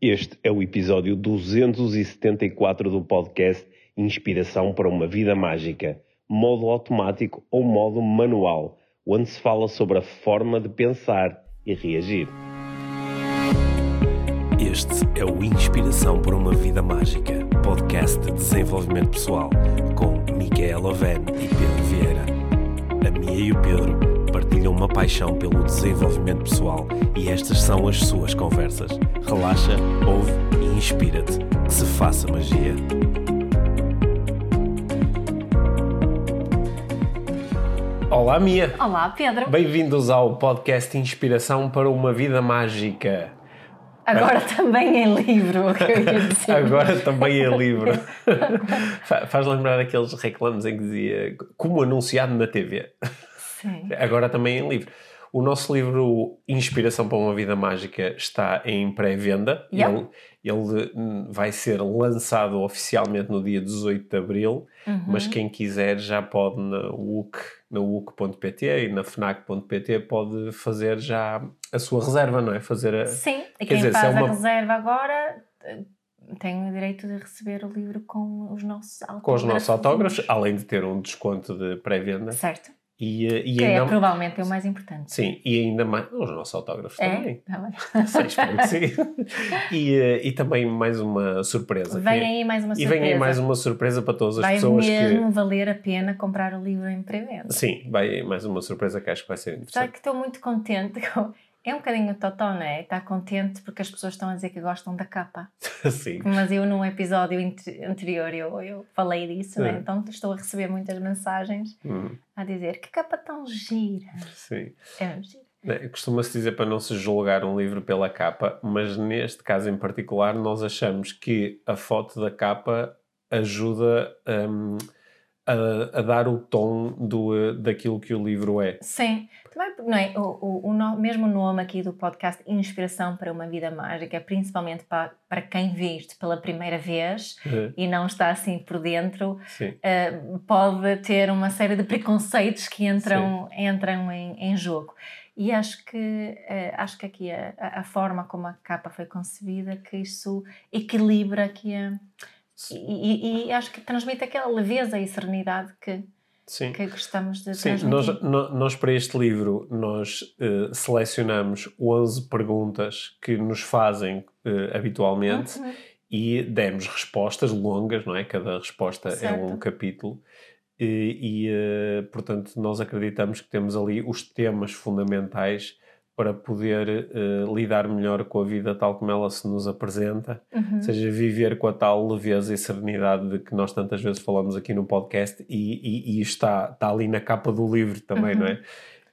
Este é o episódio 274 do podcast Inspiração para uma Vida Mágica, modo automático ou modo manual, onde se fala sobre a forma de pensar e reagir. Este é o Inspiração para uma Vida Mágica, podcast de desenvolvimento pessoal, com Micaela Oven e Pedro Vieira. A Mia e o Pedro partilham uma paixão pelo desenvolvimento pessoal e estas são as suas conversas. Relaxa, ouve e inspira-te. Que se faça magia. Olá, Mia! Olá, Pedro. Bem-vindos ao podcast Inspiração para uma Vida Mágica. Agora também em livro, o que eu ia dizer. Agora também em livro. Fa- Faz lembrar aqueles reclames em que dizia como anunciado na TV. Sim. Agora também em livro. O nosso livro Inspiração para uma Vida Mágica está em pré-venda. Ele, ele, vai ser lançado oficialmente no dia 18 de Abril, Uhum. mas quem quiser já pode na WUC, na WUC.pt e na FNAC.pt pode fazer já a sua reserva, não é? Fazer a... Sim, e quem dizer, faz é uma- a reserva agora eh, tem o direito de receber o livro com os nossos autógrafos. com os nossos autógrafos, além de ter um desconto de pré-venda. Certo. E, eh, e Que é ainda... provavelmente o mais importante. Sim, e ainda mais... Os nossos autógrafos É? também. Tá bem. Que sim. E, eh, e também mais uma surpresa. Vem que- aí mais uma E surpresa. vem aí mais uma surpresa para todas as Vai pessoas mesmo valer a pena comprar o livro em pré-venda. que. Sim, vai aí mais uma surpresa que acho que vai ser interessante. que estou muito contente. É um bocadinho totó, não é? Está contente porque as pessoas estão a dizer que gostam da capa. Sim. Mas eu, num episódio anterior, eu, eu falei disso, né? É. então estou a receber muitas mensagens Hum, a dizer que capa tão gira. sim. É gira. É, Costuma-se dizer para não se julgar um livro pela capa, mas neste caso em particular, nós achamos que a foto da capa ajuda hum, a, a dar o tom do, eh, daquilo que o livro é. Sim, também, não é? O, o, o mesmo nome aqui do podcast Inspiração para uma Vida Mágica, principalmente para, para quem vê isto pela primeira vez Eh, e não está assim por dentro, eh, pode ter uma série de preconceitos que entram, entram em, em jogo. E acho que, eh, acho que aqui a, a- a forma como a capa foi concebida, que isso equilibra aqui a, e, e- e acho que transmite aquela leveza e serenidade que, Sim. que gostamos de Sim, nós, nós para este livro nós eh, selecionamos 11 perguntas que nos fazem eh, habitualmente Uhum. e demos respostas longas, não é? Cada resposta é um Certo. capítulo e, e, eh, portanto nós acreditamos que temos ali os temas fundamentais para poder eh, lidar melhor com a vida tal como ela se nos apresenta Uhum. ou seja, viver com a tal leveza e serenidade de que nós tantas vezes falamos aqui no podcast e, e, e está, está ali na capa do livro também, Uhum. não é?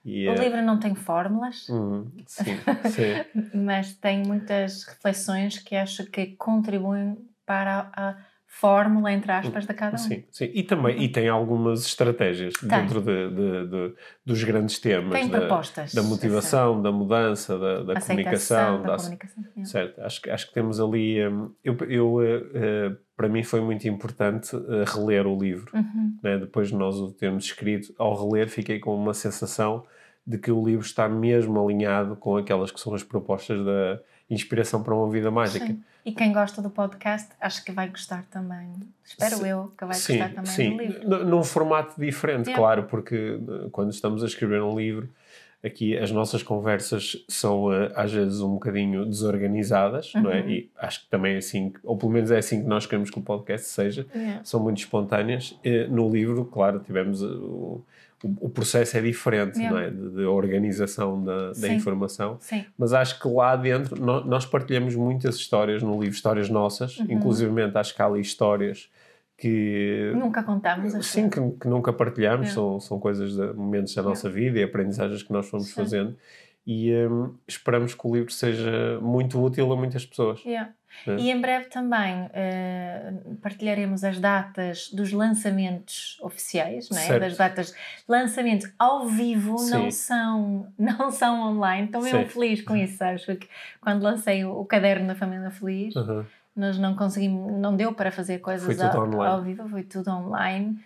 E, O eh, livro não tem fórmulas, hum, sim, sim. mas tem muitas reflexões que acho que contribuem para a, a fórmula, entre aspas, de cada um. Sim, sim. E também e tem algumas estratégias Tem. dentro de, de- de- dos grandes temas Tem da, propostas. da motivação, da mudança, da, da comunicação, da da, comunicação. Certo, acho, que- acho que temos ali. hum, eu, eu, eh, eh, para mim foi muito importante eh, reler o livro. Uhum. né? depois de nós o termos escrito, ao reler fiquei com uma sensação de que o livro está mesmo alinhado com aquelas que são as propostas da inspiração para uma vida mágica. Sim. E quem gosta do podcast, acho que vai gostar também. Espero Sim. eu que vai sim, gostar também sim. do livro. N- num formato diferente, Yeah. claro, porque eh, quando estamos a escrever um livro, aqui as nossas conversas são eh, às vezes um bocadinho desorganizadas, não é? Uhum. E acho que também é assim, ou pelo menos é assim que nós queremos que o podcast seja. Yeah. são muito espontâneas. Eh, No livro, claro, tivemos eh, o, o- processo é diferente, Yeah. não é? De, de organização da, da informação. Sim, Mas acho que lá dentro nós partilhamos muitas histórias no livro, histórias nossas, Uhum. inclusivamente acho que há ali histórias que. nunca contamos as Sim, que, que nunca partilhamos, Yeah. são, são coisas, de, momentos da Yeah. nossa vida e aprendizagens que nós fomos Sim. fazendo e hum, esperamos que o livro seja muito útil a muitas pessoas. Yeah. É. E em breve também eh, partilharemos as datas dos lançamentos oficiais, não é? Certo. das datas de lançamento ao vivo, não são, não são online. Estou mesmo Sim. feliz com isso, sabes? Porque quando lancei o, o caderno da Família Feliz, Uhum. Nós não conseguimos, não deu para fazer coisas ao, ao vivo, foi tudo online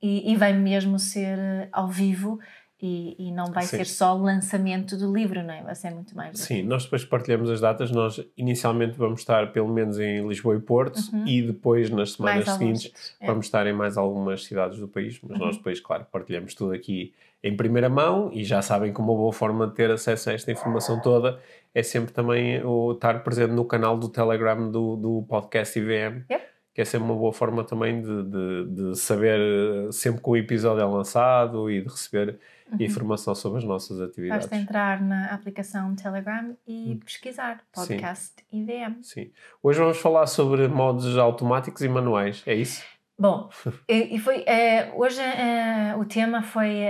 e, e vai mesmo ser eh, ao vivo. e, e não vai Sim. ser só o lançamento do livro, não é? Vai ser muito mais. Sim, nós depois partilhamos as datas. Nós inicialmente vamos estar pelo menos em Lisboa e Porto e depois nas semanas seguintes é. vamos estar em mais algumas cidades do país. Mas nós depois, claro, partilhamos tudo aqui em primeira mão e já sabem que uma boa forma de ter acesso a esta informação toda é sempre também o estar presente no canal do Telegram do, do podcast IVM. Yep. Que é sempre uma boa forma também de, de, de saber eh, sempre que o episódio é lançado e de receber informação sobre as nossas atividades. Basta entrar na aplicação Telegram e Hum. pesquisar podcast IVM. Sim. Hoje vamos falar sobre modos automáticos e manuais, é isso? Bom, e foi, eh, hoje eh, o tema foi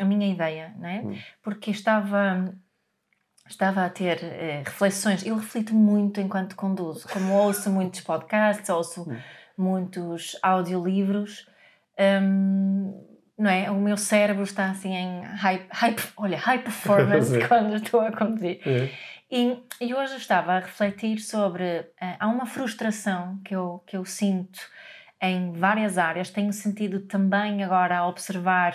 a minha ideia, né? Hum. porque estava, estava a ter eh, reflexões. Eu reflito muito enquanto conduzo, como ouço muitos podcasts, ouço Hum. muitos audiolivros. hum, não é? O meu cérebro está assim em high, high, olha, high performance Sim. quando estou a conduzir. É. E, e hoje estava a refletir sobre. eh, há uma frustração que eu, que eu sinto em várias áreas. Tenho sentido também agora a observar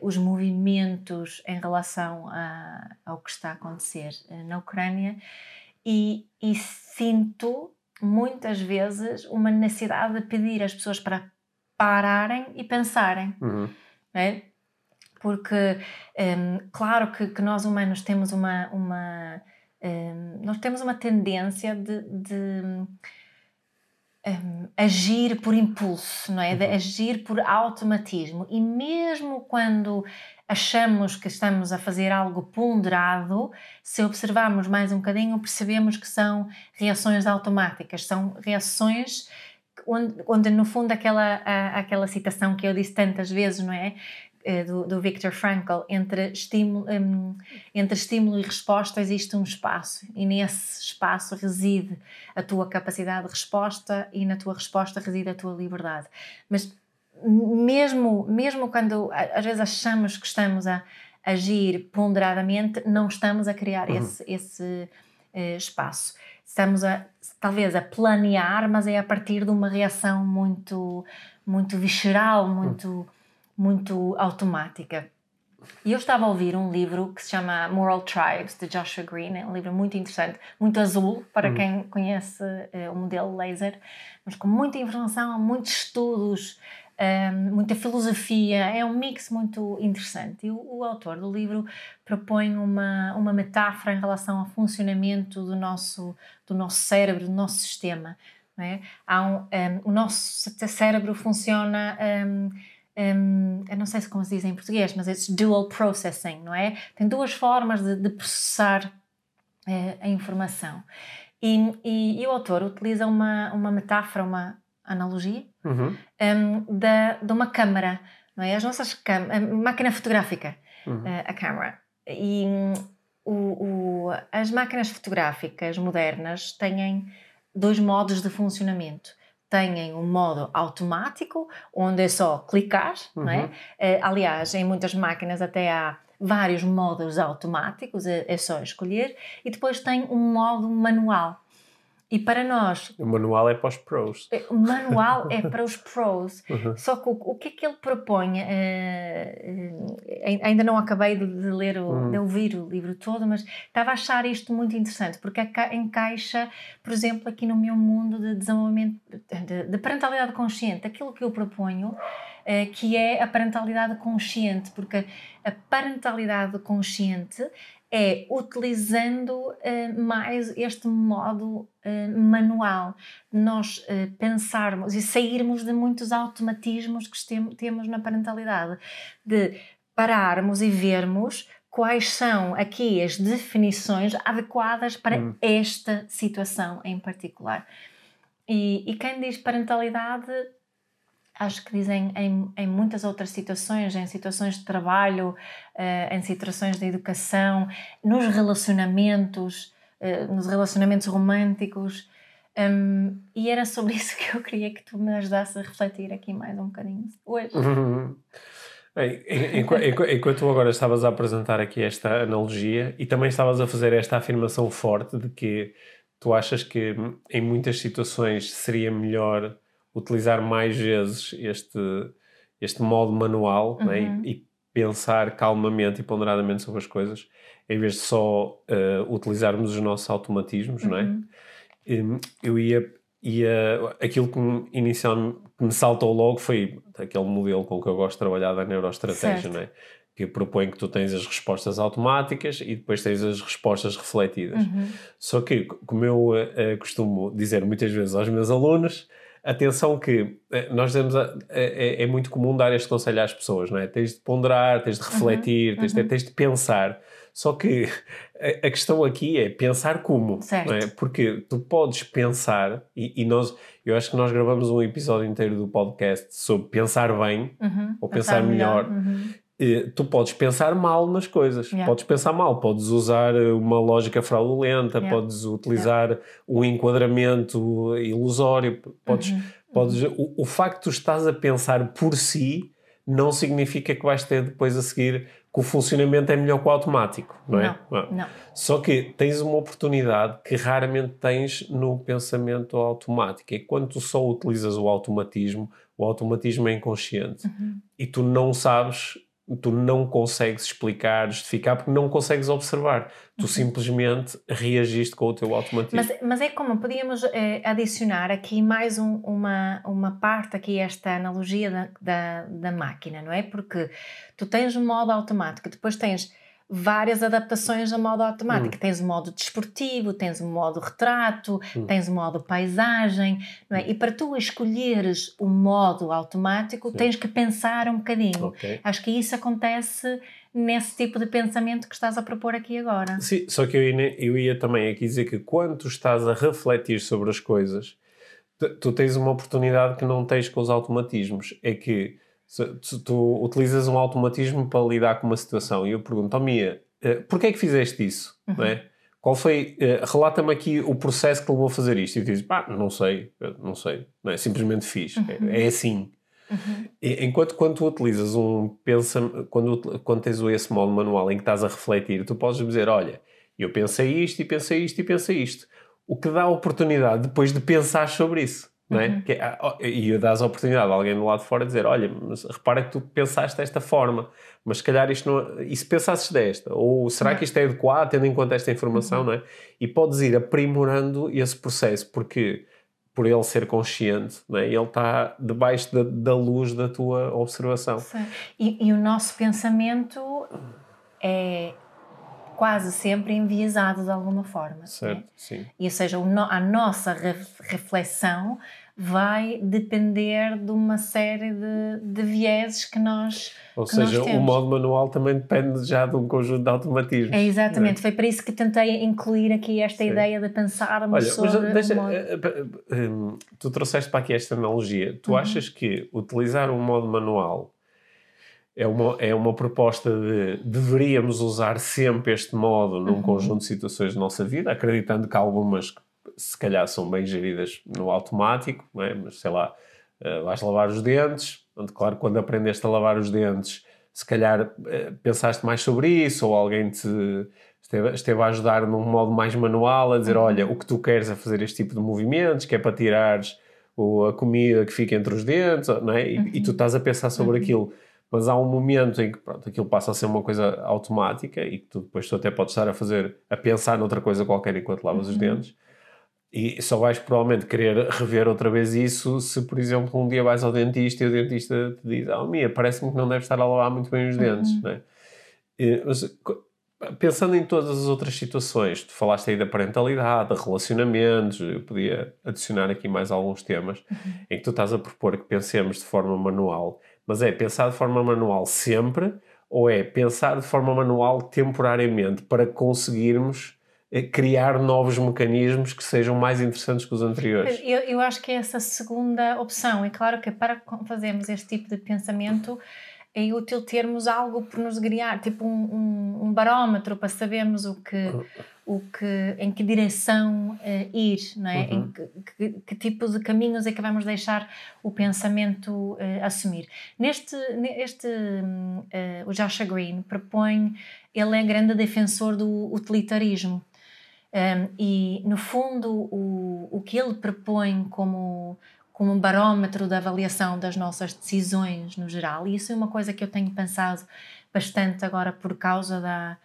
os movimentos em relação a- ao que está a acontecer eh, na Ucrânia e, e sinto muitas vezes uma necessidade de pedir às pessoas para pararem e pensarem Uhum. não é? Porque, hum, claro que, que nós humanos temos uma, uma hum, nós temos uma tendência de, de, agir por impulso, não é? De agir por automatismo e mesmo quando achamos que estamos a fazer algo ponderado, se observarmos mais um bocadinho, percebemos que são reações automáticas, são reações onde, onde no fundo aquela, a- aquela citação que eu disse tantas vezes, não é? Eh, Do, do Viktor Frankl, entre estímulo, hum, entre estímulo e resposta existe um espaço, e nesse espaço reside a tua capacidade de resposta, e na tua resposta reside a tua liberdade. Mas mesmo, mesmo quando às vezes achamos que estamos a agir ponderadamente, não estamos a criar esse, esse eh, espaço. Estamos a, talvez a planear, mas é a partir de uma reação muito, muito visceral, muito, muito automática. E eu estava a ouvir um livro que se chama Moral Tribes, de Joshua Green, é um livro muito interessante, muito azul, para quem conhece eh, o modelo laser, mas com muita informação, muitos estudos, hum, muita filosofia, é um mix muito interessante. E o, o autor do livro propõe uma, uma metáfora em relação ao funcionamento do nosso, do nosso cérebro, do nosso sistema. É? Há um, hum, o nosso cérebro funciona. Hum, eu não sei se como se diz em português, mas é dual processing, não é? Tem duas formas de, de processar eh, a informação. E, e, e o autor utiliza uma, uma metáfora, uma analogia, Uhum. um, da, de uma câmara, não é? As nossas a máquina fotográfica, Uhum. eh, a câmara. E hum, o, o- as máquinas fotográficas modernas têm dois modos de funcionamento. Têm um modo automático, onde é só clicar, não é? Uhum. Eh, aliás, em muitas máquinas até há vários modos automáticos, é, é só escolher, e depois tem um modo manual. E para nós, O manual é para os pros. o manual é para os pros. Uhum. Só que o, o que é que ele propõe? eh, ainda não acabei de, ler, o, Uhum. de ouvir o livro todo, mas estava a achar isto muito interessante, porque aca- encaixa, por exemplo, aqui no meu mundo de desenvolvimento de, de parentalidade consciente, aquilo que eu proponho, eh, que é a parentalidade consciente, porque a parentalidade consciente é utilizando eh, mais este modo eh, manual, nós eh, pensarmos e sairmos de muitos automatismos que tem- temos na parentalidade, de pararmos e vermos quais são aqui as definições adequadas para Hum. esta situação em particular. E, e quem diz parentalidade acho que dizem em, em muitas outras situações, em situações de trabalho, eh, em situações de educação, nos relacionamentos, eh, nos relacionamentos românticos. Hum, e era sobre isso que eu queria que tu me ajudasses a refletir aqui mais um bocadinho hoje. Uhum. Bem, en- enqu- enqu- enquanto tu agora estavas a apresentar aqui esta analogia e também estavas a fazer esta afirmação forte de que tu achas que hum, em muitas situações seria melhor utilizar mais vezes este, este modo manual é? Uhum. e, pensar calmamente e ponderadamente sobre as coisas, em vez de só uh, utilizarmos os nossos automatismos, uhum. não é? Um, uhum. eu ia, ia aquilo que me, inicialmente que me saltou logo foi aquele modelo com que eu gosto de trabalhar da neuroestratégia, certo. não é? que propõe que tu tens as respostas automáticas e depois tens as respostas refletidas. Uhum. Só que, como eu uh, costumo dizer muitas vezes aos meus alunos, atenção que uh, nós dizemos, uh, é, é, muito comum dar este conselho às pessoas, não é? Tens de ponderar, tens de refletir, uhum. Tens, de, uhum. tens de pensar. Só que a, a questão aqui é pensar como, certo. não é? Porque tu podes pensar, e, e, nós, eu acho que nós gravamos um episódio inteiro do podcast sobre pensar bem uhum. ou pensar, pensar melhor. melhor. Tu podes pensar mal nas coisas, yeah. podes pensar mal, podes usar uma lógica fraudulenta, yeah. podes utilizar yeah. um enquadramento ilusório, podes, uhum. podes uhum. O, o, facto de estás a pensar por si não significa que vais ter depois a seguir que o funcionamento é melhor que o automático, não é? Não, não. não. Só que tens uma oportunidade que raramente tens no pensamento automático. É quando tu só utilizas o automatismo, o automatismo é inconsciente uhum. e tu não sabes tu não consegues explicar, justificar, porque não consegues observar. Tu uhum. simplesmente reagiste com o teu automatismo. Mas, mas é como podíamos eh, adicionar aqui mais um, uma, uma parte, aqui esta analogia da, da, da máquina, não é? Porque tu tens um modo automático, depois tens várias adaptações a modo automático. Hum. Tens o modo desportivo, tens o modo retrato, hum. tens o modo paisagem, não é? Hum. E para tu escolheres o modo automático, Sim. tens que pensar um bocadinho. Okay. Acho que isso acontece nesse tipo de pensamento que estás a propor aqui agora. Sim, só que eu ia, eu ia também aqui dizer que quando tu estás a refletir sobre as coisas, tu, tu tens uma oportunidade que não tens com os automatismos. É que se, tu utilizas um automatismo para lidar com uma situação e eu pergunto, oh Mia, uh, porquê é que fizeste isso? Uhum. Não é? Qual foi, uh, relata-me aqui o processo que levou a fazer isto. E tu dizes, pá, não sei, não sei, não é? simplesmente fiz, uhum. é, é, assim. Uhum. E, enquanto quando tu utilizas um pensa quando, quando tens esse modo manual em que estás a refletir, tu podes dizer, olha, eu pensei isto e pensei isto e pensei isto. O que dá a oportunidade depois de pensar sobre isso. Não é? Uhum. Que, ah, e dás a oportunidade a alguém do lado de fora dizer: Olha, mas repara que tu pensaste desta forma, mas se calhar isto não. E se pensasses desta? Ou será uhum. que isto é adequado tendo em conta esta informação? Uhum. Não é? E podes ir aprimorando esse processo, porque por ele ser consciente, é? ele está debaixo da, da luz da tua observação. E, e o nosso pensamento é quase sempre enviesado de alguma forma. É? Certo, né? sim. E, ou seja, a nossa reflexão vai depender de uma série de, de vieses que nós Ou que seja, nós o modo manual também depende já de um conjunto de automatismos. É exatamente, é? foi para isso que tentei incluir aqui esta Sim. ideia de pensarmos Olha, sobre mas deixa, modo... Eh, eh, eh, tu trouxeste para aqui esta analogia. Tu uhum. achas que utilizar um modo manual é uma, é uma proposta de deveríamos usar sempre este modo num uhum. conjunto de situações da nossa vida, acreditando que algumas se calhar são bem geridas no automático, é? mas sei lá, uh, vais lavar os dentes, onde, claro, quando aprendeste a lavar os dentes, se calhar uh, pensaste mais sobre isso, ou alguém te esteve, esteve, a ajudar num modo mais manual, a dizer, uhum. olha, o que tu queres é fazer este tipo de movimentos, que é para tirares o, a comida que fica entre os dentes, é? e, uhum. e tu uhum. estás a pensar sobre uhum. aquilo mas há um momento em que pronto, aquilo passa a ser uma coisa automática e que tu depois tu até podes estar a fazer, a pensar noutra coisa qualquer enquanto lavas uhum. os dentes e só vais provavelmente querer rever outra vez isso se, por exemplo, um dia vais ao dentista e o dentista te diz, oh Mia, parece-me que não deves estar a lavar muito bem os dentes, uhum. né? E, mas, pensando em todas as outras situações, tu falaste aí da parentalidade, de relacionamentos, eu podia adicionar aqui mais alguns temas uhum. em que tu estás a propor que pensemos de forma manual mas é pensar de forma manual sempre ou é pensar de forma manual temporariamente para conseguirmos eh, criar novos mecanismos que sejam mais interessantes que os anteriores? Eu, eu acho que é essa segunda opção. É claro que para fazermos este tipo de pensamento é útil termos algo por nos guiar, tipo um, um, um barómetro para sabermos o que, o que, em que direção uh, ir, não é? Uhum. Que, que, que, tipo de caminhos é que vamos deixar o pensamento uh, assumir. Neste, neste uh, o Joshua Green propõe, ele é grande defensor do utilitarismo. Um, e, no fundo, o, o que ele propõe como como um barómetro da avaliação das nossas decisões no geral. E isso é uma coisa que eu tenho pensado bastante agora por causa da,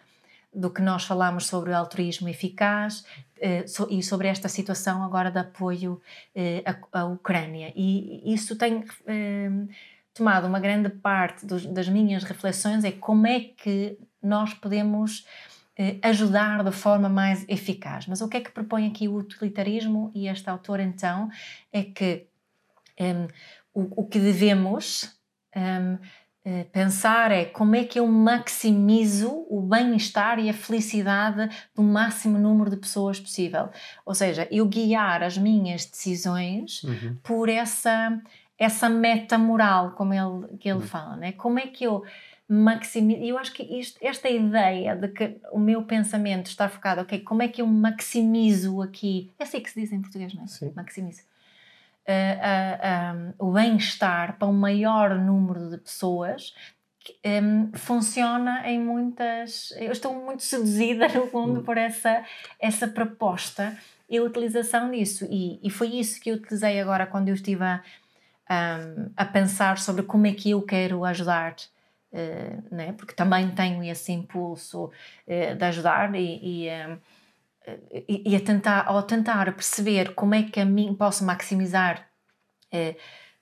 do que nós falamos sobre o altruísmo eficaz eh, e sobre esta situação agora de apoio eh, à, à, Ucrânia. E isso tem eh, tomado uma grande parte das minhas reflexões é como é que nós podemos eh, ajudar de forma mais eficaz. Mas o que é que propõe aqui o utilitarismo e este autor então é que um, o, o, que devemos um, eh, pensar é como é que eu maximizo o bem-estar e a felicidade do máximo número de pessoas possível. Ou seja, eu guiar as minhas decisões uhum. por essa, essa meta moral, como ele, que ele uhum. fala. Né? Como é que eu maximizo. Eu acho que isto, esta ideia de que o meu pensamento está focado, ok, como é que eu maximizo aqui. É assim que se diz em português, não é? Sim. Maximizo uh, uh, um, o bem-estar para um maior número de pessoas um, funciona em muitas. Eu estou muito seduzida, no fundo, hum. por essa, essa proposta e a utilização disso. E, e foi isso que eu utilizei agora quando eu estive a, um, a pensar sobre como é que eu quero ajudar. Uh, né? Porque também tenho esse impulso uh, de ajudar e, e e, a tentar, ao tentar perceber como é que a mim posso maximizar uh,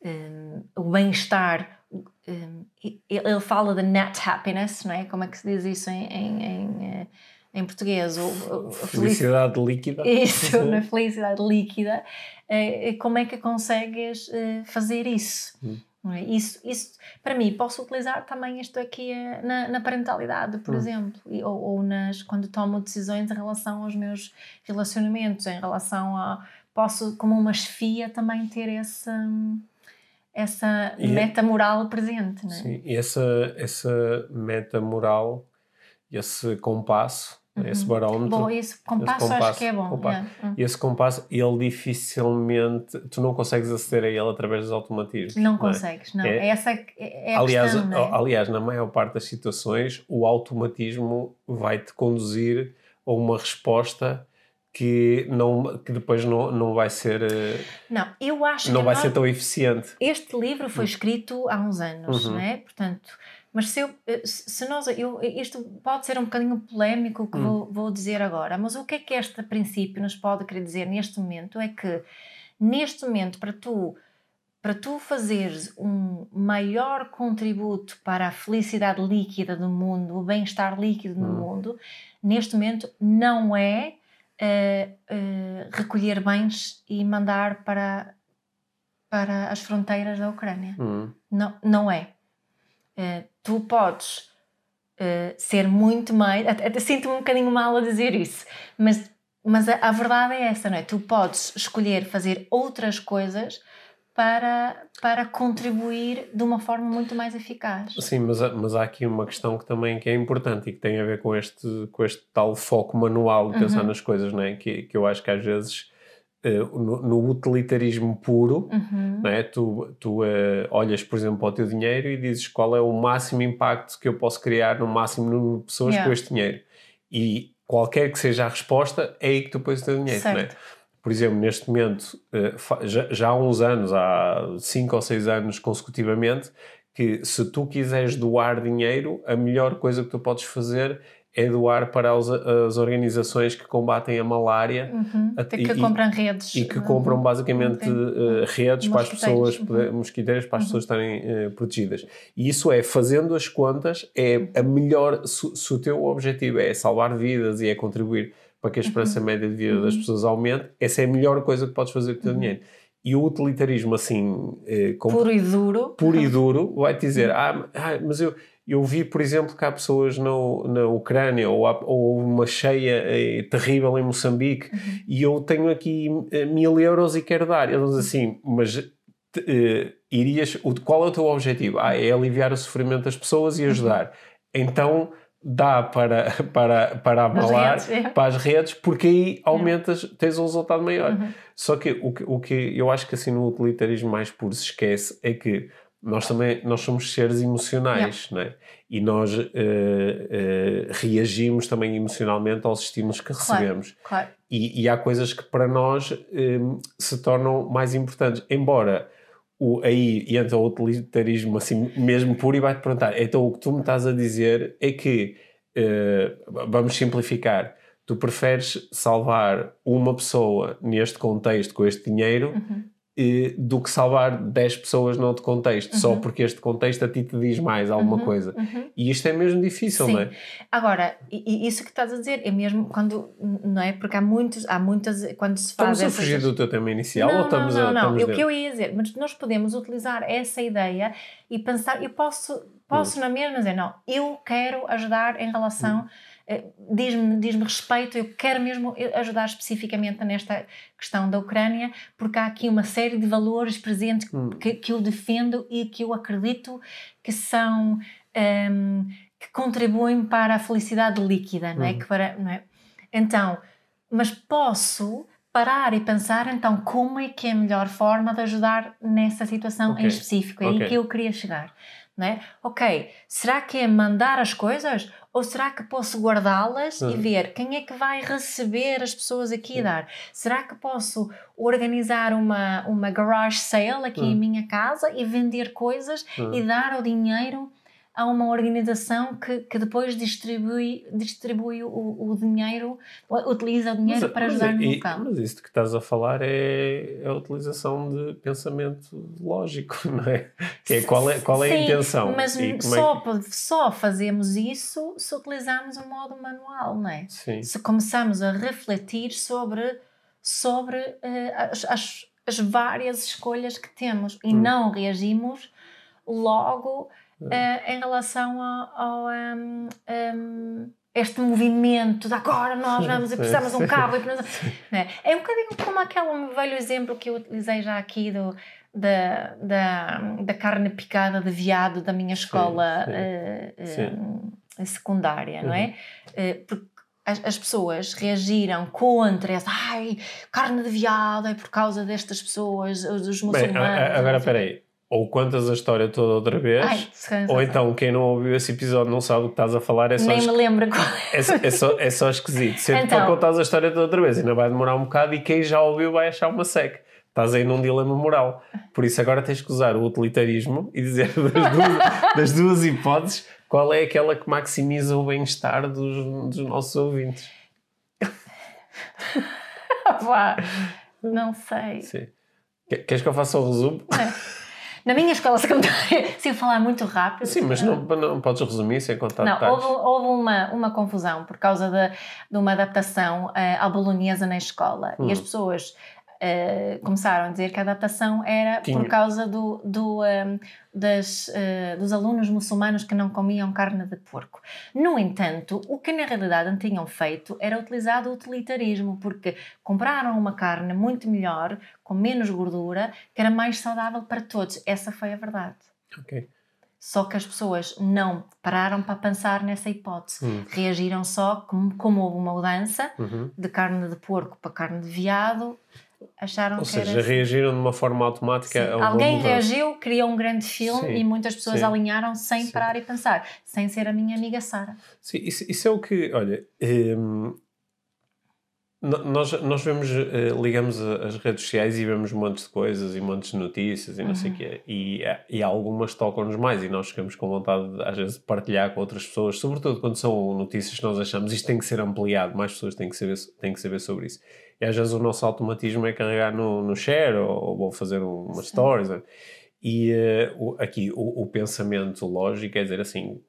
um, o bem-estar, um, ele fala de net happiness, não é? Como é que se diz isso em, em, em, em português? O, felicidade felic... líquida. Isso, na felicidade líquida. Como é que consegues fazer isso? Hum. É? Isso, isso, para mim, posso utilizar também isto aqui eh, na, na parentalidade, por hum. exemplo, e, ou, ou, nas, quando tomo decisões em relação aos meus relacionamentos, em relação a. Posso, como uma chefia, também ter essa, essa e é meta moral presente. Não é? Sim, e essa, essa meta moral, esse compasso. Esse barómetro. Bom, esse compasso, esse compasso acho que é bom. Compasso. Yeah. Uhum. Esse compasso, ele dificilmente. Tu não consegues aceder a ele através dos automatismos. Não, não é? consegues, não. É, essa é a aliás, questão, é? aliás, na maior parte das situações, o automatismo vai-te conduzir a uma resposta que, não, que depois não, não vai ser. Eh, não, eu acho Não vai nós, ser tão eficiente. Este livro foi hum. escrito há uns anos, uhum. não é? Portanto mas se, eu, eh, se nós, eu, isto pode ser um bocadinho polémico o que hum. vou, vou dizer agora, mas o que é que este princípio nos pode querer dizer neste momento é que neste momento para tu para tu fazeres um maior contributo para a felicidade líquida do mundo, o bem-estar líquido no hum. mundo, neste momento não é uh, uh, recolher bens e mandar para, para as fronteiras da Ucrânia. Hum. Não, não é. Uh, tu podes uh, ser muito mais. Até, sinto-me um bocadinho mal a dizer isso, mas, mas a, a, verdade é essa, não é? Tu podes escolher fazer outras coisas para, para contribuir de uma forma muito mais eficaz. Sim, mas, mas há aqui uma questão que também que é importante e que tem a ver com este, com este tal foco manual de pensar uhum. nas coisas, não é? Que, que eu acho que às vezes Uh, no, no, utilitarismo puro, uhum. né? tu, tu uh, olhas, por exemplo, para o teu dinheiro e dizes qual é o máximo impacto que eu posso criar no máximo número de pessoas yeah. com este dinheiro. E qualquer que seja a resposta, é aí que tu pões o teu dinheiro. Né? Por exemplo, neste momento, uh, já, já há uns anos, há 5 ou 6 anos consecutivamente, que se tu quiseres doar dinheiro, a melhor coisa que tu podes fazer é doar para as, as organizações que combatem a malária uhum. a, que e, compram redes e que compram uhum. basicamente uh, redes para as pessoas uhum. mosquiteiras para as uhum. pessoas estarem uh, protegidas e isso é fazendo as contas é a melhor se, se, o teu objetivo é salvar vidas e é contribuir para que a esperança uhum. média de vida das uhum. pessoas aumente essa é a melhor coisa que podes fazer com o teu dinheiro e o utilitarismo assim eh, puro e duro puro e duro vai dizer ah, ah mas eu eu vi, por exemplo, que há pessoas no, na Ucrânia ou, há, ou uma cheia eh, terrível em Moçambique uhum. e eu tenho aqui eh, mil euros e quero dar. Eles assim, mas eh, irias. Qual é o teu objetivo? Ah, é aliviar o sofrimento das pessoas e ajudar. Uhum. Então dá para, para, para abalar redes, é. para as redes, porque aí aumentas, tens um resultado maior. Uhum. Só que o, que o que eu acho que assim no utilitarismo mais puro se esquece é que nós também nós somos seres emocionais, yeah. né? E nós uh, uh, reagimos também emocionalmente aos estímulos que recebemos. Claro, claro. E, e, há coisas que para nós uh, se tornam mais importantes. Embora o, aí entra o utilitarismo assim mesmo puro e vai-te perguntar, então o que tu me estás a dizer é que, uh, vamos simplificar, tu preferes salvar uma pessoa neste contexto com este dinheiro Uhum. Do que salvar 10 pessoas noutro contexto, só porque este contexto a ti te diz mais alguma Uhum, coisa. uhum. E isto é mesmo difícil, Sim. não é? Agora, isso que estás a dizer é mesmo quando, não é? Porque há muitos, há muitas, quando se faz Estamos a fugir do teu tema inicial não, ou estamos não, a. não, não. O que eu ia dizer, mas nós podemos utilizar essa ideia e pensar, eu posso, posso na mesma dizer, não, eu quero ajudar em relação, eh, diz-me diz respeito, eu quero mesmo ajudar especificamente nesta questão da Ucrânia, porque há aqui uma série de valores presentes Hum. que, que eu defendo e que eu acredito que são. ehm, que contribuem para a felicidade líquida, não é? Hum. Que para, não é? Então, mas posso parar e pensar então como é que é a melhor forma de ajudar nessa situação Ok. em específico, é aí Ok. que eu queria chegar. Não é? Ok, será que é mandar as coisas ou será que posso guardá-las e Uhum. ver quem é que vai receber as pessoas aqui e dar? Será que posso organizar uma, uma garage sale aqui em Uhum. minha casa e vender coisas Uhum. e dar o dinheiro a uma organização que, que depois distribui, distribui o, o dinheiro, utiliza o dinheiro Mas- para mas ajudar é- no e- local. Mas isso que estás a falar é a utilização de pensamento lógico, não é? Que é qual é, qual é a Sim, intenção? Mas como só, é po- só fazemos isso se utilizarmos o modo manual, não é? que... Sim. Se começamos a refletir sobre, sobre eh, as, as, as várias escolhas que temos e Hum. não reagimos logo eh, em relação ao, ao, um, um, este movimento de agora nós vamos e precisamos de um cabo e não é? é um bocadinho como aquele velho exemplo que eu utilizei já aqui do, da, da, da carne picada de veado da minha escola sim. eh, Sim. secundária, não Uhum. é? Eh, porque as, as pessoas reagiram contra essa ai, carne de veado é por causa destas pessoas, os dos Bem, muçulmanos. a- agora espera aí. Ou contas a história toda outra vez, Ai, ou então quem não ouviu esse episódio não sabe o que estás a falar, é só, Nem me lembro qual é, é só, é só esquisito. Sempre Então. para contares a história toda outra vez, ainda vai demorar um bocado e quem já ouviu vai achar uma seca. Estás aí num dilema moral. Por isso agora tens que usar o utilitarismo e dizer das duas, das duas hipóteses qual é aquela que maximiza o bem-estar dos, dos nossos ouvintes. Vá, Não sei. Sim. Que- Queres que eu faça o resumo? Na minha escola secundária, se eu falar muito rápido. Sim, mas não, não podes resumir sem contar Não, detalhes. houve, houve uma, uma confusão por causa de, de uma adaptação eh, à bolonhesa na escola. Hum. E as pessoas eh, começaram a dizer que a adaptação era Tinha- por causa do, do, ehm, das, eh, dos alunos muçulmanos que não comiam carne de porco. No entanto, o que na realidade tinham feito era utilizado o utilitarismo, porque compraram uma carne muito melhor, com menos gordura, que era mais saudável para todos. Essa foi a verdade. Ok. Só que as pessoas não pararam para pensar nessa hipótese. Hum. Reagiram só como, como houve uma mudança Uhum. de carne de porco para carne de veado, acharam Ou que seja, era assim. reagiram de uma forma automática Sim. a uma Alguém mudança. reagiu, criou um grande filme Sim, e muitas pessoas sim. alinharam sem parar e pensar, sem ser a minha amiga Sara. Sim, isso, isso é o que, olha, hum, nós, nós vemos, eh, ligamos as redes sociais e vemos montes de coisas e montes de notícias e não Uhum. sei o quê. E, eh, e algumas tocam-nos mais e nós ficamos com vontade, de, às vezes, de partilhar com outras pessoas, sobretudo quando são notícias que nós achamos isto tem que ser ampliado, mais pessoas têm que saber, têm que saber sobre isso. E às vezes o nosso automatismo é carregar no, no share ou, ou vou fazer um- uma Sim. stories. né? E o- aqui o, o pensamento lógico é dizer assim: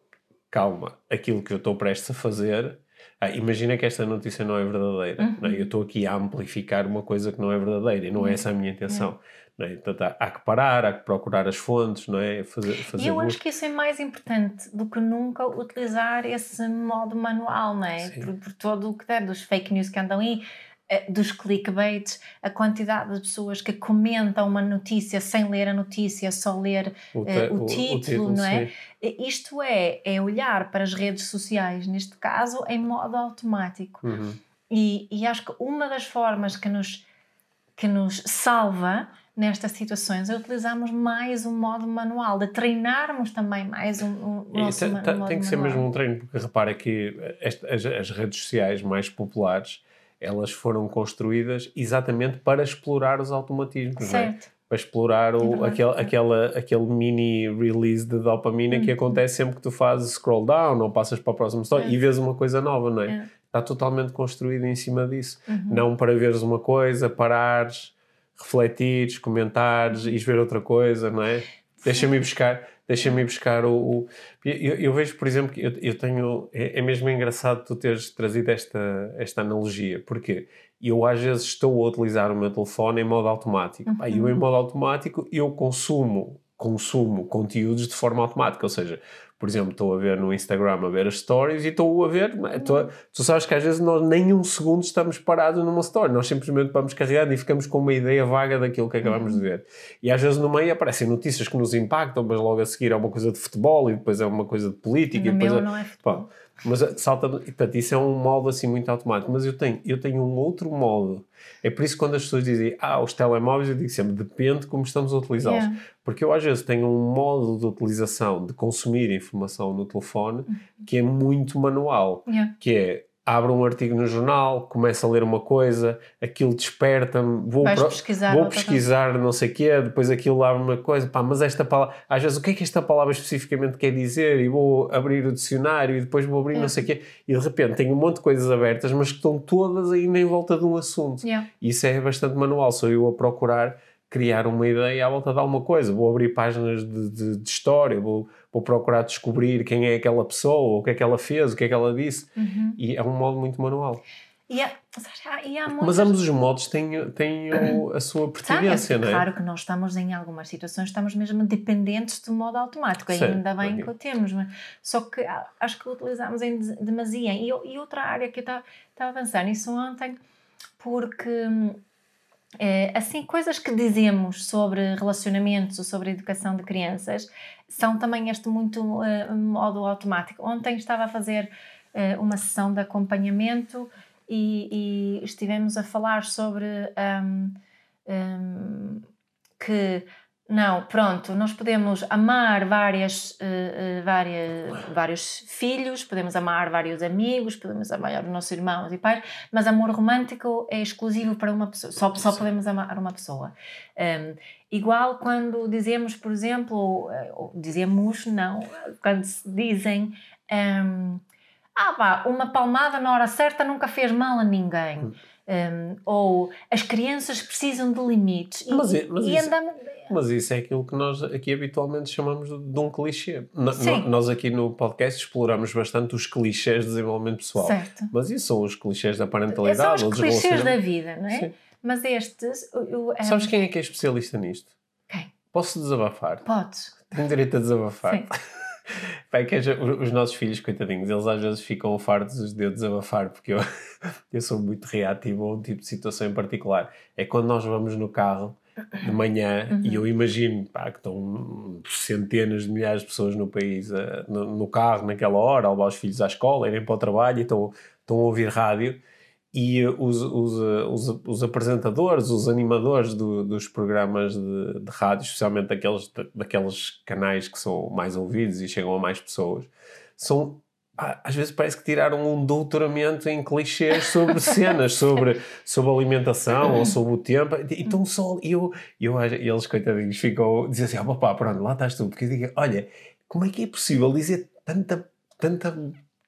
calma, aquilo que eu estou prestes a fazer. Ah, imagina que esta notícia não é verdadeira. Uhum. não é? Eu estou aqui a amplificar uma coisa que não é verdadeira e não é Uhum. essa a minha intenção. Não é? Portanto, há, há que parar, há que procurar as fontes, não é? Fazer, fazer E eu acho que isso é mais importante do que nunca utilizar esse modo manual, não é? Por, por todo o que der, dos fake news que andam aí, dos clickbaits, a quantidade de pessoas que comentam uma notícia sem ler a notícia, só ler o, eh, te- o título, não é? sim. Isto é, é olhar para as redes sociais, neste caso, em modo automático. Uhum. E, e acho que uma das formas que nos, que nos salva nestas situações é utilizarmos mais um modo manual, de treinarmos também mais um, um te- modo tem que ser manual. mesmo um treino, porque repara que esta- as, as redes sociais mais populares elas foram construídas exatamente para explorar os automatismos, não é? Certo. para explorar o, É aquele, aquela, aquele mini release de dopamina Uhum. que acontece sempre que tu fazes scroll down ou passas para a próxima história É. e vês uma coisa nova, não é? É. Está totalmente construído em cima disso. Uhum. Não para veres uma coisa, parares, refletires, comentares, ires ver outra coisa, não é? Deixa-me buscar, deixa-me ir buscar o. o- eu, eu vejo, por exemplo, que eu, eu tenho. É, é mesmo engraçado tu teres trazido esta, esta analogia, porque eu às vezes estou a utilizar o meu telefone em modo automático. E eu, em modo automático, eu consumo, consumo conteúdos de forma automática, ou seja, por exemplo, estou a ver no Instagram a ver as stories e estou a ver. estou tu sabes que às vezes nós nem um segundo estamos parados numa story, nós simplesmente vamos carregando e ficamos com uma ideia vaga daquilo que acabamos de ver. E às vezes no meio aparecem notícias que nos impactam, mas logo a seguir é uma coisa de futebol e depois é uma coisa de política. e No depois meu é- não é futebol. Pá, mas eh, salta, portanto, isso é um modo assim muito automático. Mas eu tenho, eu tenho um outro modo. É por isso que quando as pessoas dizem, ah, os telemóveis, eu digo sempre, depende de como estamos a utilizá-los. Yeah. Porque eu às vezes tenho um modo de utilização, de consumir informação no telefone, que é muito manual. Yeah. Que é, abro um artigo no jornal, começo a ler uma coisa, aquilo desperta-me, vou, pro- pesquisar vou pesquisar não sei o quê, depois aquilo abre uma coisa, pá, mas esta palavra, às vezes o que é que esta palavra especificamente quer dizer? E vou abrir o dicionário e depois vou abrir É. não sei o quê, e de repente tenho um monte de coisas abertas, mas que estão todas ainda em volta de um assunto. Yeah. Isso é bastante manual, sou eu a procurar criar uma ideia à volta de alguma coisa. Vou abrir páginas de, de- de história, vou, vou procurar descobrir quem é aquela pessoa, o que é que ela fez, o que é que ela disse. Uhum. E é um modo muito manual. E há, e há Mas ambos os modos têm, têm o- a sua Sabe, pertinência, não é? Claro que nós estamos em algumas situações, estamos mesmo dependentes do modo automático, Certo, ainda bem que o temos, mas só que acho que o utilizamos em demasia. E, e outra área que eu estava estava a pensar nisso ontem, porque eh, assim, coisas que dizemos sobre relacionamentos ou sobre educação de crianças são também este muito eh, modo automático. Ontem estava a fazer eh, uma sessão de acompanhamento e, e estivemos a falar sobre hum, hum, que não, pronto, nós podemos amar várias, eh, várias, vários filhos, podemos amar vários amigos, podemos amar os nossos irmãos e pais, mas amor romântico é exclusivo para uma pessoa, só, só podemos amar uma pessoa. Um, igual quando dizemos, por exemplo, eh, ou dizemos não, quando se dizem um, ah pá, uma palmada na hora certa nunca fez mal a ninguém. Um, ou as crianças precisam de limites. E, Mas mas e isso-. Mas isso é aquilo que nós aqui habitualmente chamamos de, um clichê. No- no- nós aqui no podcast exploramos bastante os clichês de desenvolvimento pessoal. Certo. Mas isso são os clichês da São parentalidade. os ou dos clichês da vida, não é? Sim. Mas estes. Eu, um, Sabes quem é que é especialista nisto? Quem? Posso desabafar? Podes. Tenho direito a desabafar. Sim. Pai, que os nossos filhos, coitadinhos, eles às vezes ficam fartos de eu desabafar porque eu, eu sou muito reativo a um tipo de situação em particular. É quando nós vamos no carro de manhã Uhum. e eu imagino pá, que estão centenas de milhares de pessoas no país eh, no, no carro naquela hora, a levar os filhos à escola, irem para o trabalho e estão, estão a ouvir rádio e os, os, os, os apresentadores, os animadores do- dos programas de, de rádio, especialmente daqueles, da- daqueles canais que são mais ouvidos e chegam a mais pessoas, são às vezes parece que tiraram um doutoramento em clichês sobre cenas, sobre, sobre alimentação ou sobre o tempo, e só. Eu, eu, eles, coitadinhos, ficam. Dizem assim: ah, papá, pronto, lá estás tu. Porque eu digo: olha, como é que é possível dizer tanta, tanta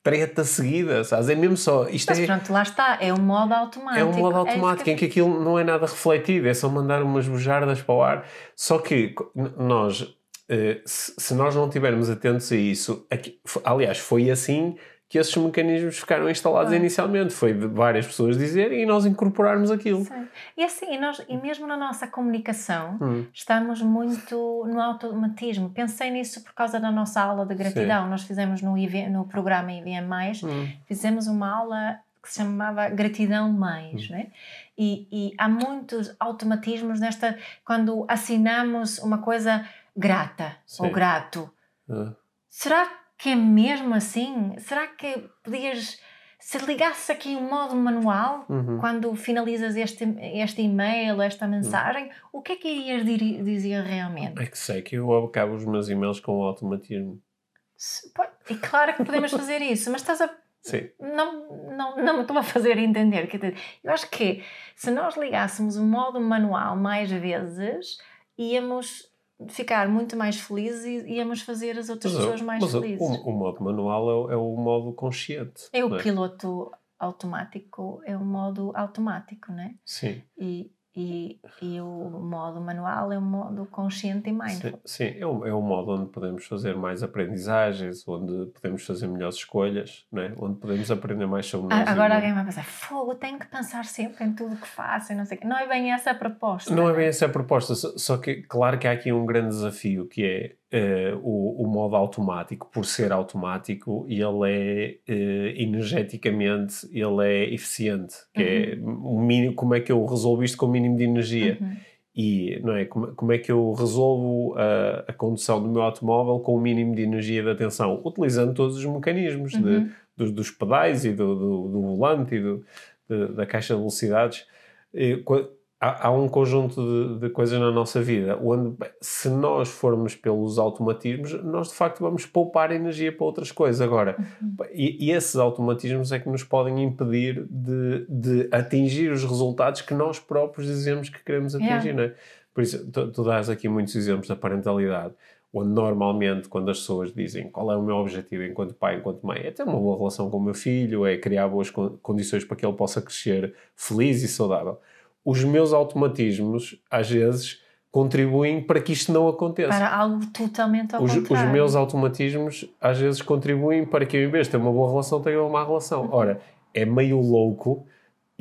treta seguida? Sabes? É mesmo só. Isto Mas é. pronto, lá está. É um modo automático. É um modo isso automático que- em que aquilo não é nada refletido, é só mandar umas bujardas para o ar. Só que nós, eh, se nós não estivermos atentos a isso, aqui- aliás, foi assim que esses mecanismos ficaram instalados Ah. inicialmente. Foi de várias pessoas dizerem e nós incorporarmos aquilo. Sim. E assim, nós, e mesmo na nossa comunicação, Hum. estamos muito no automatismo. Pensei nisso por causa da nossa aula de gratidão. Nós fizemos no, IV, no programa IVM, Hum. fizemos uma aula que se chamava Gratidão Mais, Hum. né? E, e há muitos automatismos nesta quando assinamos uma coisa grata Sim. ou grato. Ah. Será que é mesmo assim? Será que podias se ligasse aqui um modo manual Uhum. quando finalizas este, este e-mail, esta mensagem, o que é que irias dizer realmente? É que sei que eu acabo os meus e-mails com o automatismo. E claro que podemos fazer isso, mas estás a Sim. não, não, não me estou a fazer entender. Eu acho que se nós ligássemos o modo manual mais vezes, íamos ficar muito mais felizes e íamos fazer as outras Mas, pessoas mais mas felizes. o, o modo manual é, o- é o modo consciente. É o não piloto automático, é o modo automático, né? Sim, E, e, e o modo manual é o modo consciente e sim, mindful. sim. É, o, é o modo onde podemos fazer mais aprendizagens, onde podemos fazer melhores escolhas, não é? onde podemos aprender mais sobre nós. Ah, o Agora alguém vai pensar, fogo, tenho que pensar sempre em tudo que faço e não sei. Não é bem essa a proposta. Não é né? bem essa a proposta, só que claro que há aqui um grande desafio que é eh, o, o modo automático, por ser automático, ele é eh, energeticamente ele é eficiente, que é o mínimo, como é que eu resolvo isto com o mínimo de energia Uhum. e não é como, como é que eu resolvo a, a condução do meu automóvel com o mínimo de energia de atenção, utilizando todos os mecanismos de- Uhum. dos, dos pedais e do, do, do volante e do, de- da caixa de velocidades. E Há, há um conjunto de, de coisas na nossa vida onde, se nós formos pelos automatismos, nós de facto vamos poupar energia para outras coisas. Agora, e, e esses automatismos é que nos podem impedir de, de atingir os resultados que nós próprios dizemos que queremos atingir. Yeah. Não é? Por isso, tu, tu dás aqui muitos exemplos da parentalidade, onde normalmente, quando as pessoas dizem qual é o meu objetivo enquanto pai, enquanto mãe, é ter uma boa relação com o meu filho, é criar boas con- condições para que ele possa crescer feliz e saudável. Os meus automatismos, às vezes, contribuem para que isto não aconteça. Para algo totalmente ao Os, os contrário. meus automatismos às vezes contribuem para que eu, em vez de ter uma boa relação, tenha uma má relação. Ora, é meio louco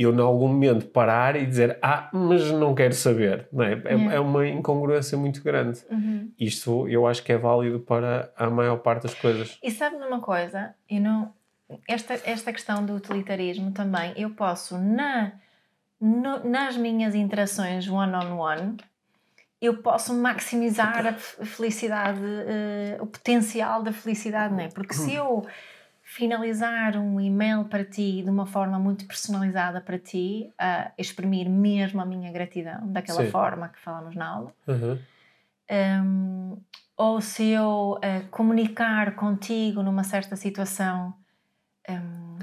eu, em algum momento, parar e dizer: Ah, mas não quero saber. Não é? É, é uma incongruência muito grande. Uhum. Isto eu acho que é válido para a maior parte das coisas. E sabe de uma coisa? Eu não, esta, esta questão do utilitarismo também, eu posso, na, no- nas minhas interações one-on-one, eu posso maximizar a felicidade, eh, o potencial da felicidade, não é? Porque se eu finalizar um e-mail para ti de uma forma muito personalizada para ti, a exprimir mesmo a minha gratidão, daquela Sim. forma que falamos na aula, Uhum. um, ou se eu uh, comunicar contigo numa certa situação um,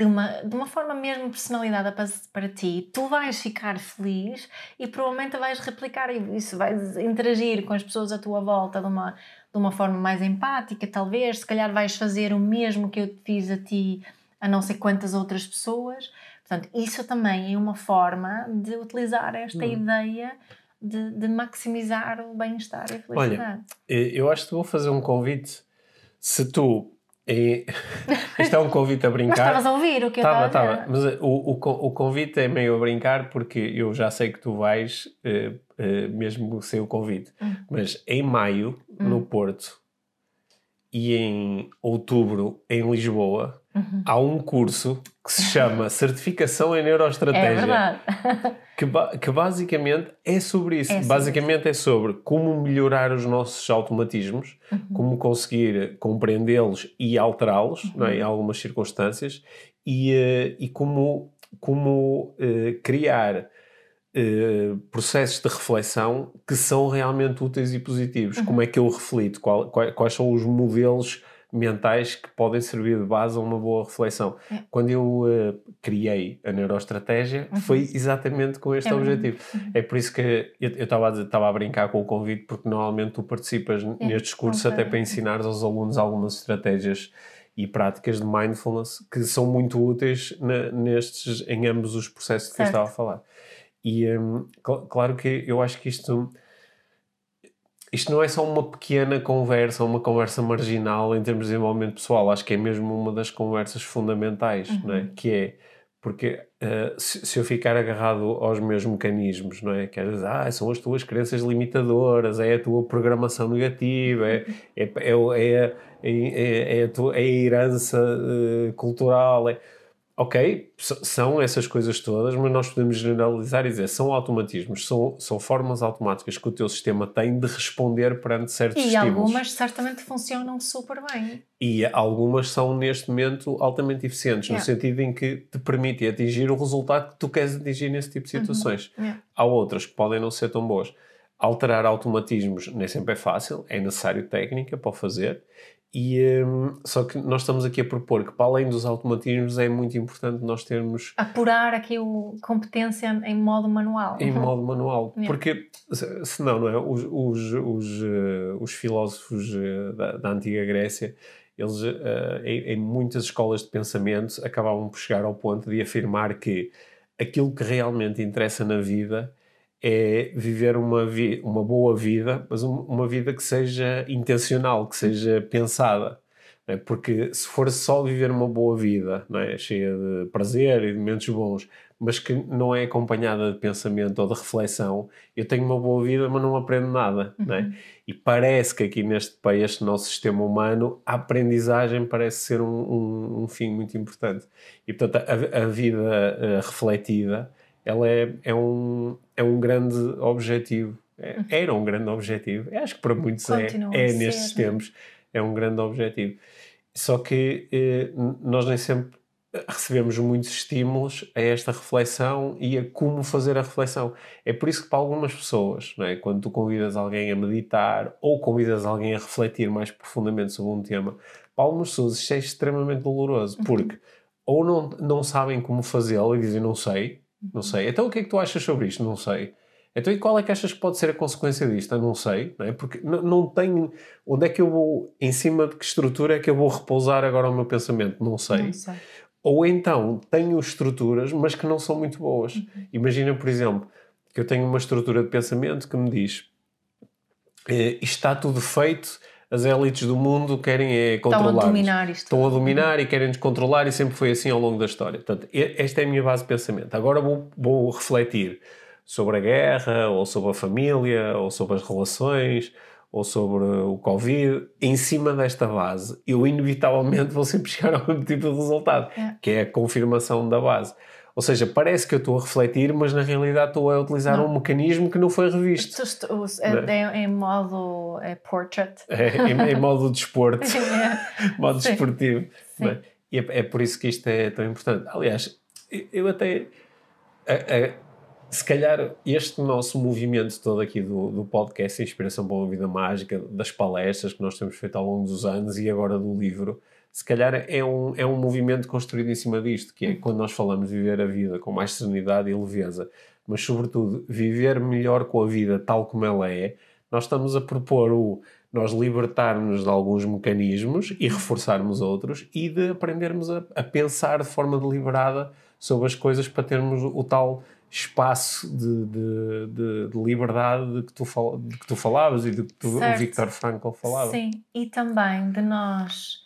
de, uma, de uma forma mesmo personalizada para, para ti, tu vais ficar feliz e provavelmente vais replicar isso, vais interagir com as pessoas à tua volta de uma, de uma forma mais empática, talvez, se calhar vais fazer o mesmo que eu te fiz a ti a não sei quantas outras pessoas. Portanto, isso também é uma forma de utilizar esta Hum. ideia de, de maximizar o bem-estar e a felicidade. Eh, Eu acho que vou fazer um convite. Se tu. Eh, Isto é um convite a Mas brincar. estavas a ouvir o que eu Estava, estava? Mas o, o, con- o convite é meio a brincar porque eu já sei que tu vais, eh, eh, mesmo sem o convite. Hum. Mas em maio, no Porto, e em outubro, em Lisboa, Uhum. há um curso que se chama Certificação em É Neuroestratégia. verdade. que, ba- que basicamente é sobre isso. É sobre basicamente é sobre como melhorar os nossos automatismos, Uhum. como conseguir compreendê-los e alterá-los não é, em algumas circunstâncias e, eh, e como, como eh, criar eh, processos de reflexão que são realmente úteis e positivos. Uhum. Como é que eu reflito? Qual- quais, quais são os modelos mentais que podem servir de base a uma boa reflexão? É. Quando eu eh, criei a neuroestratégia, foi exatamente com este É objetivo. É por isso que eu estava a, dizer- a brincar com o convite, porque normalmente tu participas É, nestes cursos até para ensinar aos alunos algumas estratégias e práticas de mindfulness que são muito úteis na- nestes, em ambos os processos que eu Certo. estava a falar. E hum, cl- claro que eu acho que isto isto não é só uma pequena conversa, uma conversa marginal em termos de desenvolvimento pessoal, acho que é mesmo uma das conversas fundamentais, não é? Que é, porque eh, se, se eu ficar agarrado aos meus mecanismos, não é? Que às vezes, ah, são as tuas crenças limitadoras, é a tua programação negativa, é, é, é, o- é, é, é a, tua, é a herança eh, cultural, é... Ok, são essas coisas todas, mas nós podemos generalizar e dizer são automatismos, são, são formas automáticas que o teu sistema tem de responder perante certos E estímulos. algumas certamente funcionam super bem. E algumas são, neste momento, altamente eficientes, no Yeah. sentido em que te permitem atingir o resultado que tu queres atingir nesse tipo de Uhum. situações. Yeah. Há outras que podem não ser tão boas. Alterar automatismos nem sempre é fácil, é necessário técnica para o fazer. E, um, só que nós estamos aqui a propor que, para além dos automatismos, é muito importante nós termos. Apurar aqui o competência em modo manual. Em modo manual. Yeah. Porque, senão, não é? Os, os, os, uh, os filósofos uh, da, da, antiga Grécia, eles, uh, em, em, muitas escolas de pensamento, acabavam por chegar ao ponto de afirmar que aquilo que realmente interessa na vida é viver uma, vi uma boa vida, mas uma vida que seja intencional, que seja pensada. É? Porque se for só viver uma boa vida, é? cheia de prazer e de momentos bons, mas que não é acompanhada de pensamento ou de reflexão, eu tenho uma boa vida, mas não aprendo nada. Uhum. Não é? Uhum. E parece que aqui neste país, este nosso sistema humano, a aprendizagem parece ser um, um, um fim muito importante. E portanto, a, a vida uh, refletida ela é, é, um, é um grande objetivo. É, uhum. era um grande objetivo. Eu acho que para muitos é, é nestes ser, tempos, é um grande objetivo. Só que eh, nós nem sempre recebemos muitos estímulos a esta reflexão e a como fazer a reflexão. É por isso que para algumas pessoas, é? quando tu convidas alguém a meditar ou convidas alguém a refletir mais profundamente sobre um tema, para algumas pessoas isto é extremamente doloroso, uhum. porque uhum. ou não, não sabem como fazê-lo e dizem não sei, não sei. Então o que é que tu achas sobre isto? Não sei. Então e qual é que achas que pode ser a consequência disto? Eu não sei, não é? Porque não tenho... Onde é que eu vou... Em cima de que estrutura é que eu vou repousar agora o meu pensamento? Não sei. Não sei. Ou então tenho estruturas, mas que não são muito boas. Uhum. Imagina, por exemplo, que eu tenho uma estrutura de pensamento que me diz eh, está tudo feito as élites do mundo querem é controlar. Estão a dominar isto. Estão a dominar e querem descontrolar e sempre foi assim ao longo da história. Portanto, esta é a minha base de pensamento. Agora vou, vou refletir sobre a guerra, ou sobre a família, ou sobre as relações, ou sobre o Covid, em cima desta base, eu inevitavelmente vou sempre chegar ao mesmo tipo de resultado, é. que é a confirmação da base. Ou seja, parece que eu estou a refletir, mas na realidade estou a utilizar não. um mecanismo que não foi revisto. É, é, em modo é portrait. É, em, modo desporto. é. modo Sim. desportivo. Sim. E é, é, por isso que isto é tão importante. Aliás, eu até. A, a, se calhar este nosso movimento todo aqui do, do podcast Inspiração para uma Vida Mágica, das palestras que nós temos feito ao longo dos anos e agora do livro, se calhar é um, é um movimento construído em cima disto, que é quando nós falamos de viver a vida com mais serenidade e leveza, mas sobretudo viver melhor com a vida tal como ela é, nós estamos a propor o nós libertarmos de alguns mecanismos e reforçarmos outros e de aprendermos a, a pensar de forma deliberada sobre as coisas para termos o tal espaço de, de, de, de, liberdade de que, tu fal, de que tu falavas e de que tu, o Victor Frankl falava. Sim, e também de nós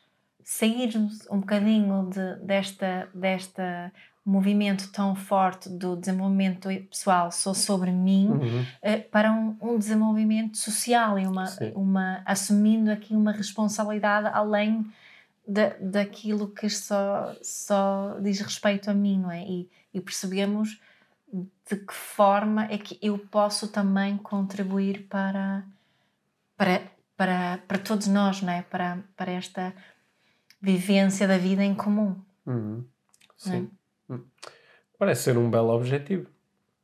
sairmos um bocadinho de, desta, desta movimento tão forte do desenvolvimento pessoal só sobre mim uhum. Eh, para um, um, desenvolvimento social e uma, uma assumindo aqui uma responsabilidade além da, daquilo que só, só diz respeito a mim, não é? E, e percebemos de que forma é que eu posso também contribuir para, para, para, para todos nós, não é? Para, para esta vivência da vida em comum. Uhum. Sim. É? Parece ser um belo objetivo.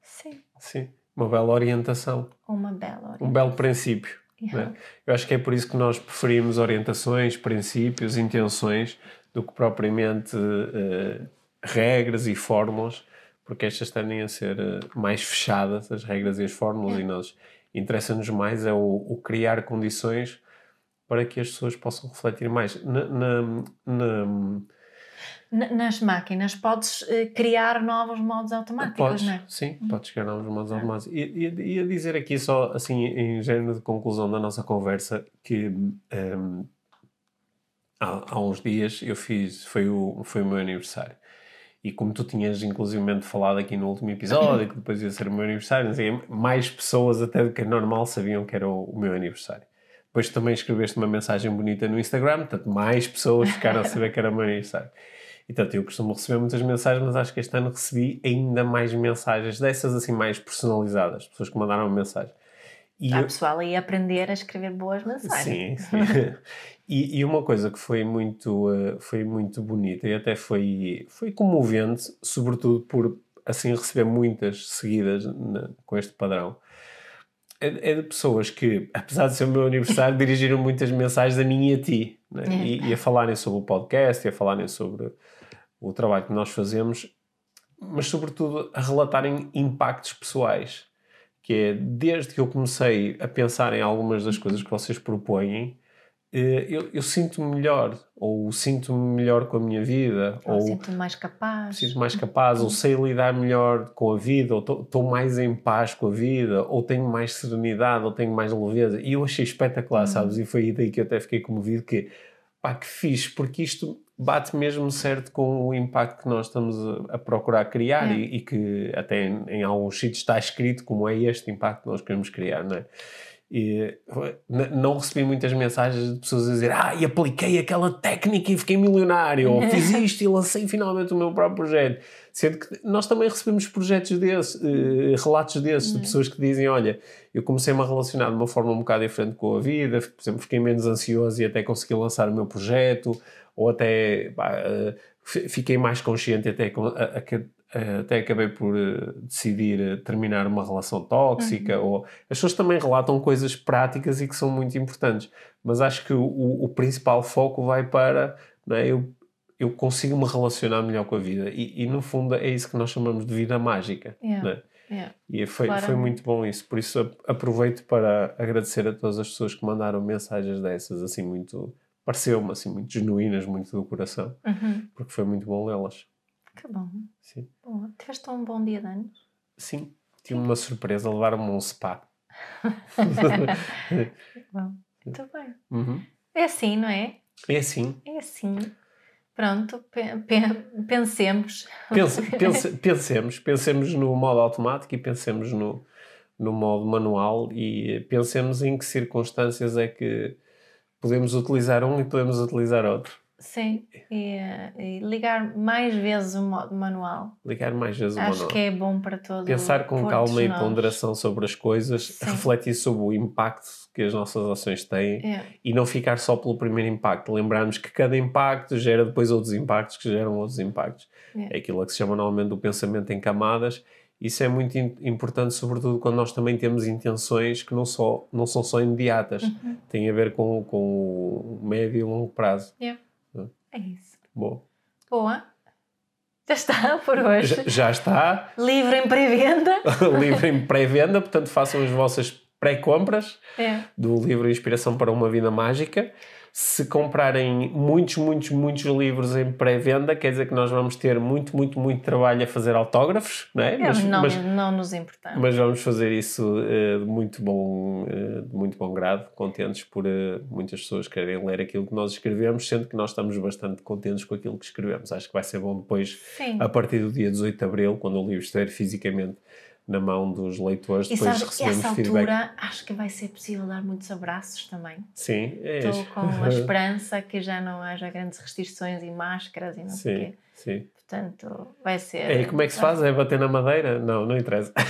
Sim. Sim. Uma bela orientação. Uma bela orientação. Um belo princípio. Né? Eu acho que é por isso que nós preferimos orientações, princípios, intenções, do que propriamente uh, regras e fórmulas, porque estas tendem a ser uh, mais fechadas, as regras e as fórmulas, é. e nós interessa-nos mais é o, o criar condições para que as pessoas possam refletir mais. Na, na, na, nas máquinas podes uh, criar novos modos automáticos, podes, não é? Sim, uhum. podes criar novos modos automáticos. E, e, e, a dizer aqui só, assim, em género de conclusão da nossa conversa, que um, ehm, há, há uns dias eu fiz, foi o, foi o meu aniversário. E como tu tinhas inclusivamente falado aqui no último episódio, que depois ia ser o meu aniversário, mais pessoas até do que é normal sabiam que era o, o meu aniversário. Depois também escreveste uma mensagem bonita no Instagram, portanto, mais pessoas ficaram a saber que era o meu aniversário. E portanto, eu costumo receber muitas mensagens, mas acho que este ano recebi ainda mais mensagens, dessas assim mais personalizadas, pessoas que mandaram uma mensagem. E Há eu... pessoal aí aprender a escrever boas mensagens. Sim, sim. e, e, uma coisa que foi muito, uh, foi muito bonita e até foi, foi comovente, sobretudo por assim receber muitas seguidas na, com este padrão, é, é de pessoas que, apesar de ser o meu aniversário, dirigiram muitas mensagens a mim e a ti. Né? É. E, e a falarem sobre o podcast, e a falarem sobre o trabalho que nós fazemos, mas sobretudo a relatarem impactos pessoais. Que é, desde que eu comecei a pensar em algumas das coisas que vocês propõem, eh, eu, eu sinto-me melhor, ou sinto-me melhor com a minha vida, Ou ou sinto-me mais capaz. sinto mais capaz, ou sei lidar melhor com a vida, ou estou mais em paz com a vida, ou tenho mais serenidade, ou tenho mais leveza. E eu achei espetacular, sabes? E foi daí que eu até fiquei comovido que, pá, que fixe, porque isto bate mesmo certo com o impacto que nós estamos a, a procurar criar É. e, e que até em, em alguns sítios está escrito como é este impacto que nós queremos criar, não é? E não recebi muitas mensagens de pessoas a dizer ah, e apliquei aquela técnica e fiquei milionário, ou fiz isto e lancei finalmente o meu próprio projeto. Sendo que nós também recebemos projetos desses, eh, relatos desses, de pessoas que dizem: Olha, eu comecei-me a relacionar de uma forma um bocado diferente com a vida, por exemplo, fiquei menos ansioso e até consegui lançar o meu projeto, ou até pá, eh, fi- fiquei mais consciente até, eh, até acabei por eh, decidir eh, terminar uma relação tóxica. Ou, as pessoas também relatam coisas práticas e que são muito importantes, mas acho que o, o principal foco vai para é, eu eu consigo me relacionar melhor com a vida. E, e, no fundo é isso que nós chamamos de vida mágica. Yeah. é? Yeah. E foi, foi muito bom isso. Por isso aproveito para agradecer a todas as pessoas que mandaram mensagens dessas, assim, muito. Pareceu-me assim, muito genuínas, muito do coração, Uhum. porque foi muito bom lê-las. Que bom. Sim. Boa. Tiveste um bom dia de anos? Sim, tive uma surpresa, levaram-me um spa. Bom, muito bem. Uhum. É assim, não é? É assim. É assim. Pronto, pe- pe- pensemos. Pense- pense- pensemos, pensemos no modo automático e pensemos no, no modo manual e pensemos em que circunstâncias é que podemos utilizar um e podemos utilizar outro. Sim, e, eh, e ligar mais vezes o modo manual. Ligar mais vezes o Acho manual. que é bom para todos. Pensar com calma e nós. ponderação sobre as coisas, Sim. refletir sobre o impacto que as nossas ações têm É, e não ficar só pelo primeiro impacto. Lembrarmos que cada impacto gera depois outros impactos que geram outros impactos. É. É aquilo que se chama normalmente o pensamento em camadas. Isso é muito im- importante, sobretudo quando nós também temos intenções que não, só, não são só imediatas, Uhum. têm a ver com, com o médio e longo prazo. É isso. Bom, Boa. Já está por hoje. já, já está Livro em pré-venda. livro em pré-venda, portanto façam as vossas pré-compras. É. do livro Inspiração para uma Vida Mágica. Se comprarem muitos, muitos, muitos livros em pré-venda, quer dizer que nós vamos ter muito, muito, muito trabalho a fazer autógrafos, não é? É, não, não nos importamos. mas vamos fazer isso eh, de muito bom, eh, de muito bom grado, contentes por eh, muitas pessoas quererem ler aquilo que nós escrevemos, sendo que nós estamos bastante contentes com aquilo que escrevemos. Acho que vai ser bom depois, Sim. a partir do dia 18 de Abril, quando o livro estiver fisicamente na mão dos leitores, E depois sabes, recebemos essa feedback. altura acho que vai ser possível dar muitos abraços também. Sim, é Estou com a esperança que já não haja grandes restrições e máscaras e não sei o quê. sim. Portanto, vai ser. É, e como é que se faz? É bater na madeira? Não, não interessa. É,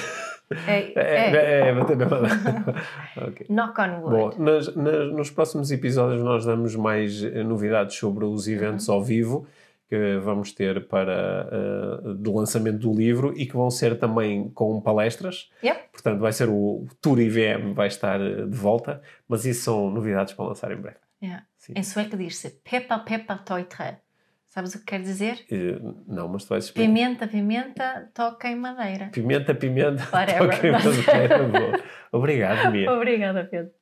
É, é. é, é bater na madeira. Ok. Knock on wood. Bom, nas- nas- nos próximos episódios nós damos mais novidades sobre os eventos Uhum. ao vivo que vamos ter para eh, de lançamento do livro e que vão ser também com palestras. Yep. Portanto, vai ser o Tour IVM, vai estar eh, de volta, mas isso são novidades para lançar em breve. Yeah. Em sueco diz-se Peppa Peppa Toitre. Sabes o que quer dizer? Eh, não, mas tu vais explicar. Pimenta, pimenta, toca em madeira. Pimenta, pimenta. Whatever. Ok, madeira. Obrigado, Mia. Obrigada, Pedro.